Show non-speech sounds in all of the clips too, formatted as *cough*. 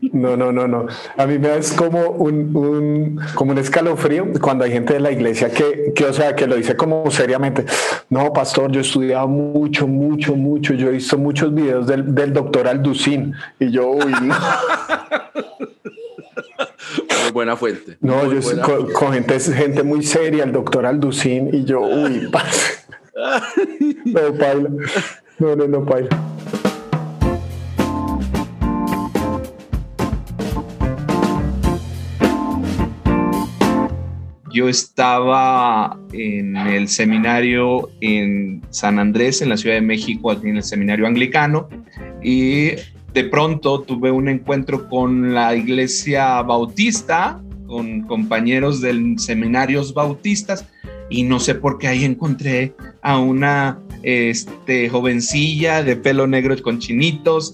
No, no, no, no. A mí me es como un, como un escalofrío cuando hay gente de la iglesia que, que, o sea, que lo dice como seriamente. No, pastor, yo he estudiado mucho, mucho, mucho. Yo he visto muchos videos del, del doctor Alducin y yo, uy, no. Muy buena fuente. No, yo con, gente, gente muy seria, el doctor Alducin y yo, uy, *laughs* pase. *laughs* No, paila. No, no, no. Yo estaba en el seminario en San Andrés, en la Ciudad de México, en el seminario anglicano, y de pronto tuve un encuentro con la iglesia bautista, con compañeros del seminarios bautistas, y no sé por qué ahí encontré a una este, jovencilla de pelo negro con chinitos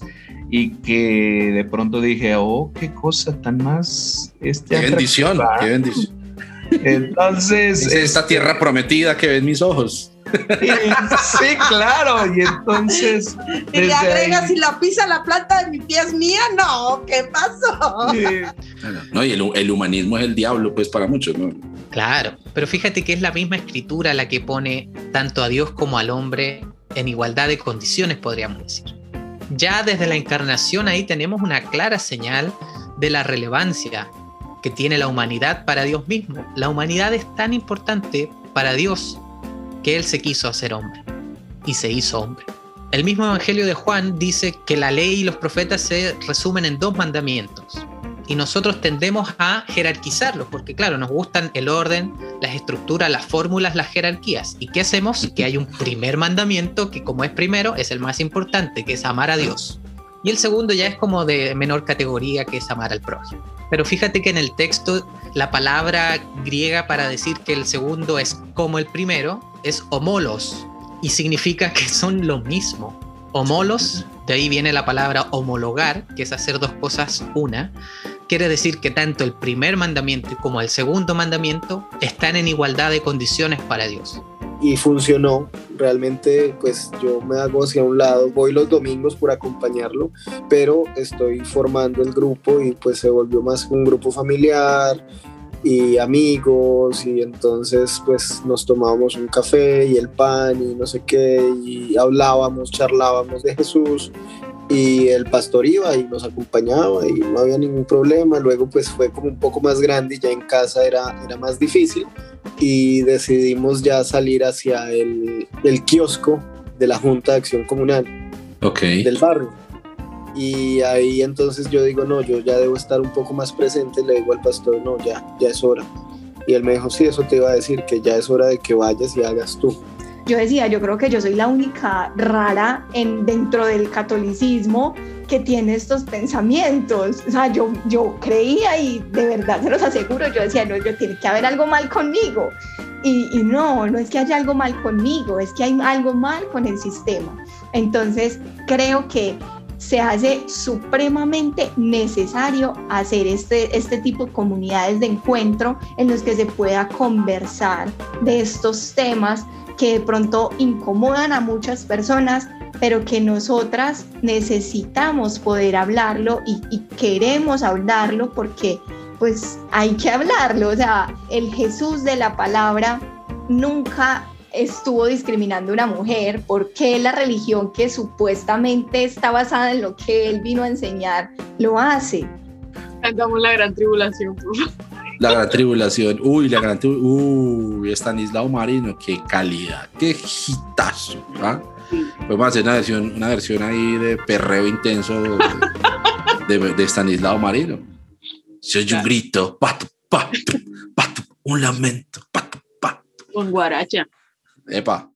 y que de pronto dije, oh, qué cosa tan más... Este, qué bendición, qué bendición. Entonces. esta tierra prometida que ven mis ojos. sí, claro. Y entonces. Y le agregas si la pisa la planta de mi pie es mía, no, ¿qué pasó? No, y el, humanismo es el diablo, pues para muchos, ¿no? Claro, pero fíjate que es la misma escritura la que pone tanto a Dios como al hombre en igualdad de condiciones, podríamos decir. Ya desde la encarnación ahí tenemos una clara señal de la relevancia que tiene la humanidad para Dios mismo. La humanidad es tan importante para Dios que Él se quiso hacer hombre y se hizo hombre. El mismo Evangelio de Juan dice que la ley y los profetas se resumen en dos mandamientos. Y nosotros tendemos a jerarquizarlos, porque claro, nos gustan el orden, las estructuras, las fórmulas, las jerarquías. ¿Y qué hacemos? Que hay un primer mandamiento que como es primero, es el más importante, que es amar a Dios. Y el segundo ya es como de menor categoría, que es amar al prójimo. Pero fíjate que en el texto la palabra griega para decir que el segundo es como el primero es homolos y significa que son lo mismo. Homolos, de ahí viene la palabra homologar, que es hacer dos cosas una. Quiere decir que tanto el primer mandamiento como el segundo mandamiento están en igualdad de condiciones para Dios y funcionó. Realmente pues yo me hago hacia un lado, voy los domingos por acompañarlo, pero estoy formando el grupo y pues se volvió más un grupo familiar y amigos y entonces pues nos tomábamos un café y el pan y no sé qué y hablábamos, charlábamos de Jesús y el pastor iba y nos acompañaba y no había ningún problema. Luego pues fue como un poco más grande y ya en casa era, era más difícil y decidimos ya salir hacia el, el kiosco de la Junta de Acción Comunal del barrio. Y ahí entonces yo digo, no, yo ya debo estar un poco más presente, le digo al pastor, no, ya, ya es hora. Y él me dijo, sí, eso te iba a decir, que ya es hora de que vayas y hagas tú yo decía, yo creo que yo soy la única rara en, dentro del catolicismo que tiene estos pensamientos. O sea, yo, yo creía y de verdad se los aseguro, yo decía, no, yo tiene que haber algo mal conmigo. Y, y no, no es que haya algo mal conmigo, es que hay algo mal con el sistema. Entonces, creo que se hace supremamente necesario hacer este, este tipo de comunidades de encuentro en los que se pueda conversar de estos temas que de pronto incomodan a muchas personas, pero que nosotras necesitamos poder hablarlo y, queremos hablarlo porque pues hay que hablarlo. O sea, el Jesús de la palabra nunca estuvo discriminando a una mujer, porque la religión que supuestamente está basada en lo que él vino a enseñar lo hace? Cantamos la gran tribulación, por favor. La gran tribulación. Uy, la gran tribulación. Uy, Estanislao Marino, qué calidad, qué hitazo. ¿ah? Podemos hacer una versión, una versión ahí de perreo intenso de, de, Estanislao Marino. Se oye un grito, pato, pato, pato, un lamento, pato, pato. Con guaracha. Epa,